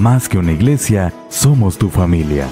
Más que una iglesia, somos tu familia.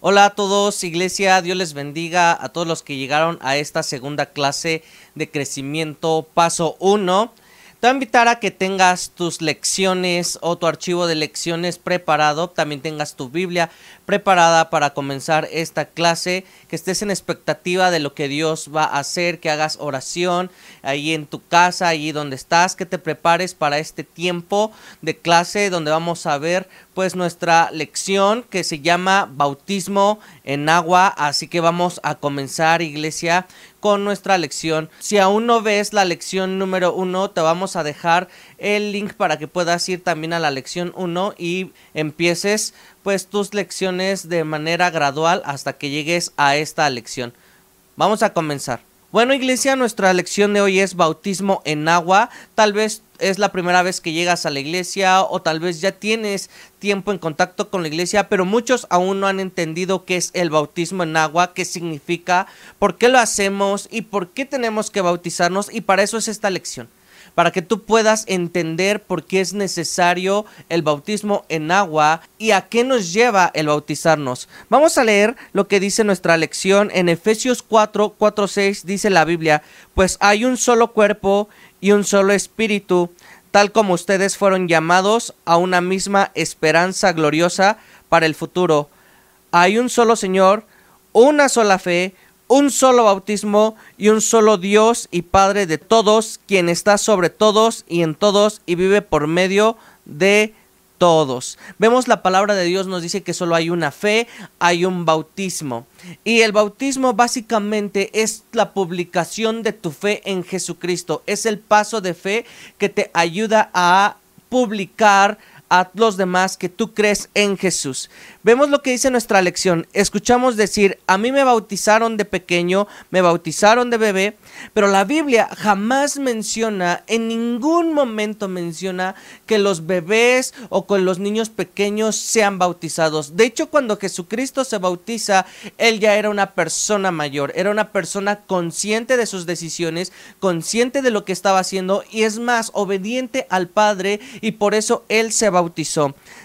Hola a todos, iglesia, Dios les bendiga a todos los que llegaron a esta segunda clase de crecimiento paso 1. Te voy a invitar a que tengas tus lecciones o tu archivo de lecciones preparado, también tengas tu Biblia preparada para comenzar esta clase, que estés en expectativa de lo que Dios va a hacer, que hagas oración ahí en tu casa, ahí donde estás, que te prepares para este tiempo de clase donde vamos a ver pues nuestra lección que se llama bautismo en agua, así que vamos a comenzar iglesia con nuestra lección. Si aún no ves la lección número uno, te vamos a dejar el link para que puedas ir también a la lección 1 y empieces pues tus lecciones de manera gradual hasta que llegues a esta lección. Vamos a comenzar. Bueno, iglesia, nuestra lección de hoy es bautismo en agua. Tal vez es la primera vez que llegas a la iglesia o tal vez ya tienes tiempo en contacto con la iglesia, pero muchos aún no han entendido qué es el bautismo en agua, qué significa, por qué lo hacemos y por qué tenemos que bautizarnos y para eso es esta lección para que tú puedas entender por qué es necesario el bautismo en agua y a qué nos lleva el bautizarnos. Vamos a leer lo que dice nuestra lección en Efesios 4, 4, 6, dice la Biblia, pues hay un solo cuerpo y un solo espíritu, tal como ustedes fueron llamados a una misma esperanza gloriosa para el futuro. Hay un solo Señor, una sola fe, un solo bautismo y un solo Dios y Padre de todos, quien está sobre todos y en todos y vive por medio de todos. Vemos la palabra de Dios nos dice que solo hay una fe, hay un bautismo. Y el bautismo básicamente es la publicación de tu fe en Jesucristo. Es el paso de fe que te ayuda a publicar a los demás que tú crees en Jesús. Vemos lo que dice nuestra lección. Escuchamos decir, a mí me bautizaron de pequeño, me bautizaron de bebé, pero la Biblia jamás menciona, en ningún momento menciona que los bebés o con los niños pequeños sean bautizados. De hecho, cuando Jesucristo se bautiza, él ya era una persona mayor, era una persona consciente de sus decisiones, consciente de lo que estaba haciendo y es más, obediente al Padre y por eso él se bautizó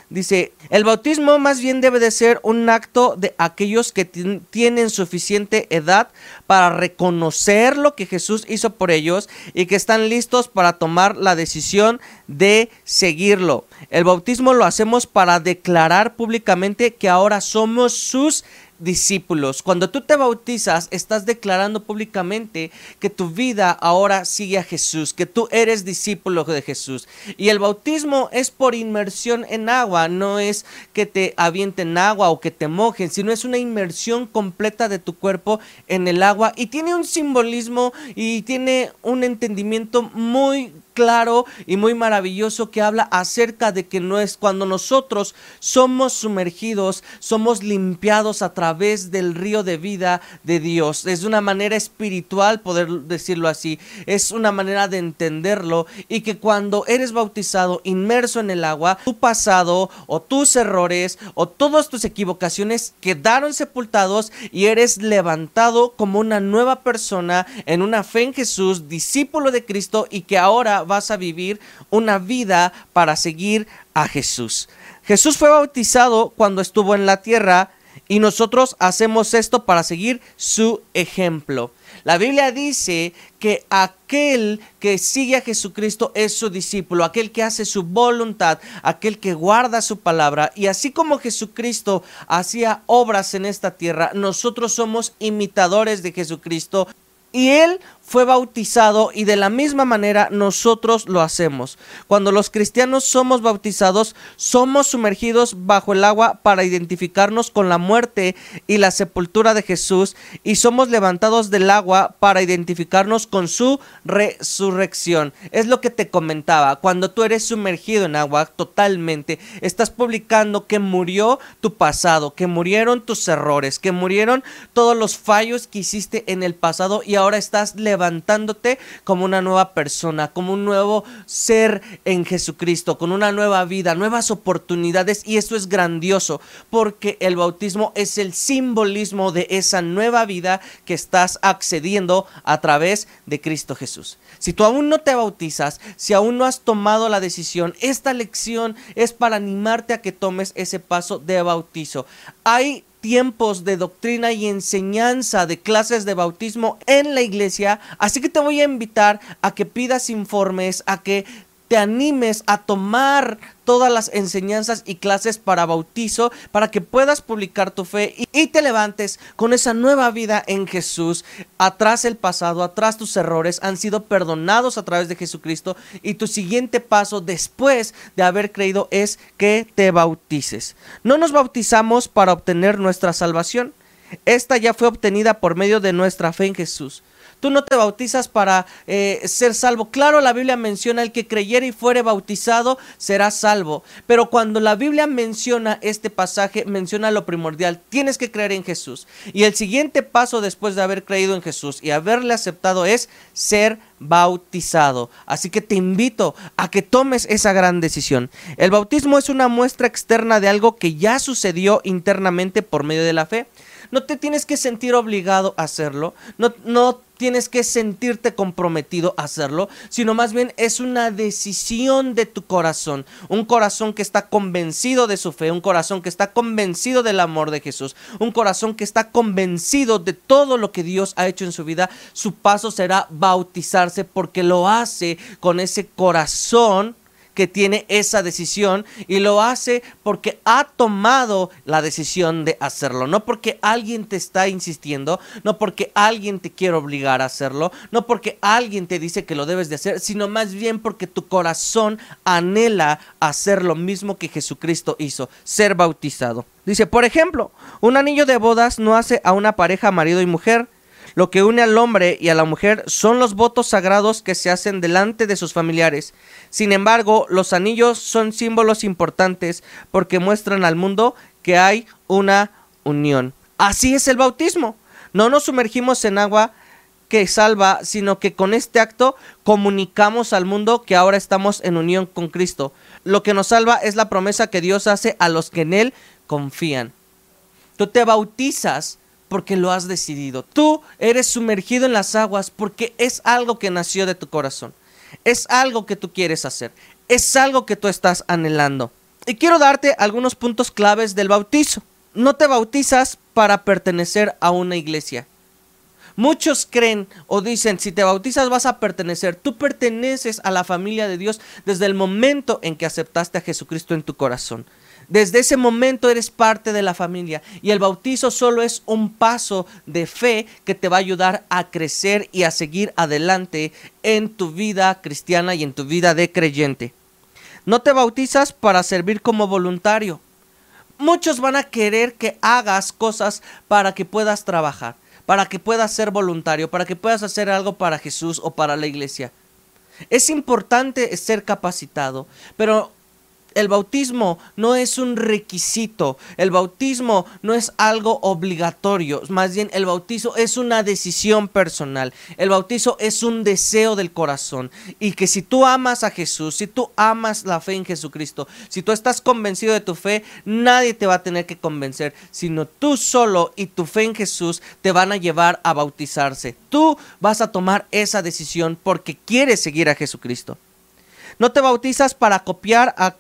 Dice, el bautismo más bien debe de ser un acto de aquellos que tienen suficiente edad para reconocer lo que Jesús hizo por ellos y que están listos para tomar la decisión de seguirlo. El bautismo lo hacemos para declarar públicamente que ahora somos sus discípulos. Cuando tú te bautizas, estás declarando públicamente que tu vida ahora sigue a Jesús, que tú eres discípulo de Jesús. Y el bautismo es por inmersión en agua, no es que te avienten agua o que te mojen, sino es una inmersión completa de tu cuerpo en el agua y tiene un simbolismo y tiene un entendimiento muy claro y muy maravilloso que habla acerca de que no es cuando nosotros somos sumergidos, somos limpiados a través del río de vida de Dios. Es una manera espiritual poder decirlo así, es una manera de entenderlo y que cuando eres bautizado, inmerso en el agua, tu pasado o tus errores o todas tus equivocaciones quedaron sepultados y eres levantado como una nueva persona en una fe en Jesús, discípulo de Cristo y que ahora vas a vivir una vida para seguir a Jesús. Jesús fue bautizado cuando estuvo en la tierra y nosotros hacemos esto para seguir su ejemplo. La Biblia dice que aquel que sigue a Jesucristo es su discípulo, aquel que hace su voluntad, aquel que guarda su palabra. Y así como Jesucristo hacía obras en esta tierra, nosotros somos imitadores de Jesucristo. Y Él fue bautizado y de la misma manera nosotros lo hacemos. Cuando los cristianos somos bautizados, somos sumergidos bajo el agua para identificarnos con la muerte y la sepultura de Jesús y somos levantados del agua para identificarnos con su resurrección. Es lo que te comentaba, cuando tú eres sumergido en agua totalmente, estás publicando que murió tu pasado, que murieron tus errores, que murieron todos los fallos que hiciste en el pasado y ahora estás levantado levantándote como una nueva persona, como un nuevo ser en Jesucristo, con una nueva vida, nuevas oportunidades y eso es grandioso porque el bautismo es el simbolismo de esa nueva vida que estás accediendo a través de Cristo Jesús. Si tú aún no te bautizas, si aún no has tomado la decisión, esta lección es para animarte a que tomes ese paso de bautizo. Hay tiempos de doctrina y enseñanza de clases de bautismo en la iglesia, así que te voy a invitar a que pidas informes, a que te animes a tomar todas las enseñanzas y clases para bautizo, para que puedas publicar tu fe y, te levantes con esa nueva vida en Jesús. Atrás el pasado, atrás tus errores han sido perdonados a través de Jesucristo y tu siguiente paso después de haber creído es que te bautices. No nos bautizamos para obtener nuestra salvación. Esta ya fue obtenida por medio de nuestra fe en Jesús. Tú no te bautizas para eh, ser salvo. Claro, la Biblia menciona el que creyere y fuere bautizado será salvo. Pero cuando la Biblia menciona este pasaje, menciona lo primordial. Tienes que creer en Jesús. Y el siguiente paso después de haber creído en Jesús y haberle aceptado es ser bautizado. Así que te invito a que tomes esa gran decisión. El bautismo es una muestra externa de algo que ya sucedió internamente por medio de la fe. No te tienes que sentir obligado a hacerlo. No, no tienes que sentirte comprometido a hacerlo, sino más bien es una decisión de tu corazón. Un corazón que está convencido de su fe, un corazón que está convencido del amor de Jesús, un corazón que está convencido de todo lo que Dios ha hecho en su vida. Su paso será bautizarse porque lo hace con ese corazón que tiene esa decisión y lo hace porque ha tomado la decisión de hacerlo, no porque alguien te está insistiendo, no porque alguien te quiere obligar a hacerlo, no porque alguien te dice que lo debes de hacer, sino más bien porque tu corazón anhela hacer lo mismo que Jesucristo hizo, ser bautizado. Dice, por ejemplo, un anillo de bodas no hace a una pareja marido y mujer, lo que une al hombre y a la mujer son los votos sagrados que se hacen delante de sus familiares. Sin embargo, los anillos son símbolos importantes porque muestran al mundo que hay una unión. Así es el bautismo. No nos sumergimos en agua que salva, sino que con este acto comunicamos al mundo que ahora estamos en unión con Cristo. Lo que nos salva es la promesa que Dios hace a los que en Él confían. Tú te bautizas porque lo has decidido. Tú eres sumergido en las aguas porque es algo que nació de tu corazón. Es algo que tú quieres hacer. Es algo que tú estás anhelando. Y quiero darte algunos puntos claves del bautizo. No te bautizas para pertenecer a una iglesia. Muchos creen o dicen, si te bautizas vas a pertenecer. Tú perteneces a la familia de Dios desde el momento en que aceptaste a Jesucristo en tu corazón. Desde ese momento eres parte de la familia y el bautizo solo es un paso de fe que te va a ayudar a crecer y a seguir adelante en tu vida cristiana y en tu vida de creyente. No te bautizas para servir como voluntario. Muchos van a querer que hagas cosas para que puedas trabajar, para que puedas ser voluntario, para que puedas hacer algo para Jesús o para la iglesia. Es importante ser capacitado, pero el bautismo no es un requisito, el bautismo no es algo obligatorio, más bien el bautizo es una decisión personal, el bautizo es un deseo del corazón y que si tú amas a Jesús, si tú amas la fe en Jesucristo, si tú estás convencido de tu fe, nadie te va a tener que convencer, sino tú solo y tu fe en Jesús te van a llevar a bautizarse. Tú vas a tomar esa decisión porque quieres seguir a Jesucristo. No te bautizas para copiar a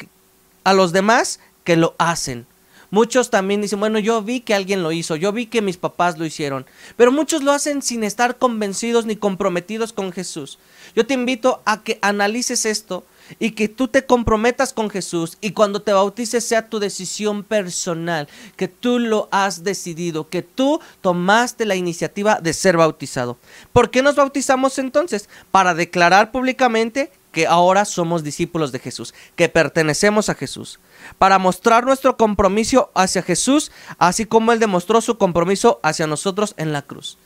a los demás que lo hacen. Muchos también dicen, bueno, yo vi que alguien lo hizo, yo vi que mis papás lo hicieron, pero muchos lo hacen sin estar convencidos ni comprometidos con Jesús. Yo te invito a que analices esto y que tú te comprometas con Jesús y cuando te bautices sea tu decisión personal, que tú lo has decidido, que tú tomaste la iniciativa de ser bautizado. ¿Por qué nos bautizamos entonces? Para declarar públicamente que ahora somos discípulos de Jesús, que pertenecemos a Jesús, para mostrar nuestro compromiso hacia Jesús, así como Él demostró su compromiso hacia nosotros en la cruz.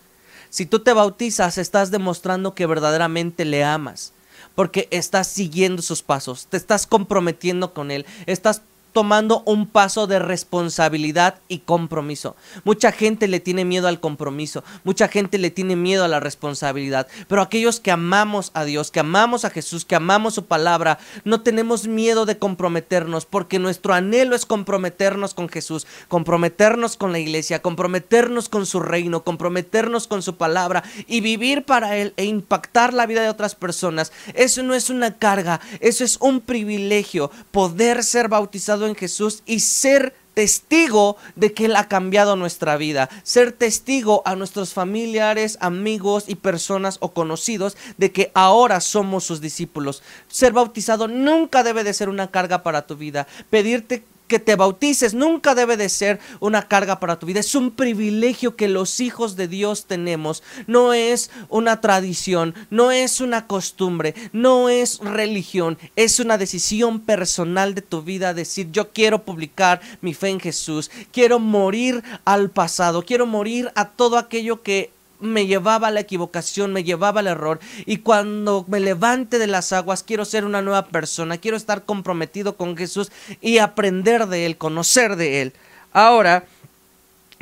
Si tú te bautizas, estás demostrando que verdaderamente le amas, porque estás siguiendo sus pasos, te estás comprometiendo con Él, estás tomando un paso de responsabilidad y compromiso. Mucha gente le tiene miedo al compromiso, mucha gente le tiene miedo a la responsabilidad, pero aquellos que amamos a Dios, que amamos a Jesús, que amamos su palabra, no tenemos miedo de comprometernos, porque nuestro anhelo es comprometernos con Jesús, comprometernos con la iglesia, comprometernos con su reino, comprometernos con su palabra y vivir para Él e impactar la vida de otras personas. Eso no es una carga, eso es un privilegio, poder ser bautizado en Jesús y ser testigo de que Él ha cambiado nuestra vida, ser testigo a nuestros familiares, amigos y personas o conocidos de que ahora somos sus discípulos. Ser bautizado nunca debe de ser una carga para tu vida. Pedirte que te bautices nunca debe de ser una carga para tu vida. Es un privilegio que los hijos de Dios tenemos. No es una tradición, no es una costumbre, no es religión. Es una decisión personal de tu vida. Decir, yo quiero publicar mi fe en Jesús. Quiero morir al pasado. Quiero morir a todo aquello que me llevaba a la equivocación, me llevaba al error. Y cuando me levante de las aguas, quiero ser una nueva persona, quiero estar comprometido con Jesús y aprender de Él, conocer de Él. Ahora,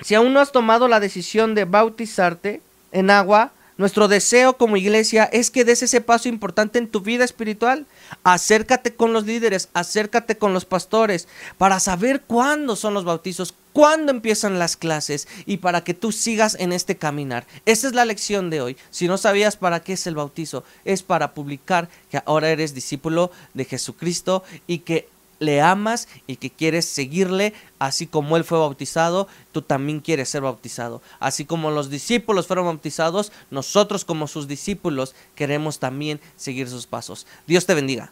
si aún no has tomado la decisión de bautizarte en agua, nuestro deseo como iglesia es que des ese paso importante en tu vida espiritual. Acércate con los líderes, acércate con los pastores para saber cuándo son los bautizos, cuándo empiezan las clases y para que tú sigas en este caminar. Esa es la lección de hoy. Si no sabías para qué es el bautizo, es para publicar que ahora eres discípulo de Jesucristo y que le amas y que quieres seguirle, así como él fue bautizado, tú también quieres ser bautizado. Así como los discípulos fueron bautizados, nosotros como sus discípulos queremos también seguir sus pasos. Dios te bendiga.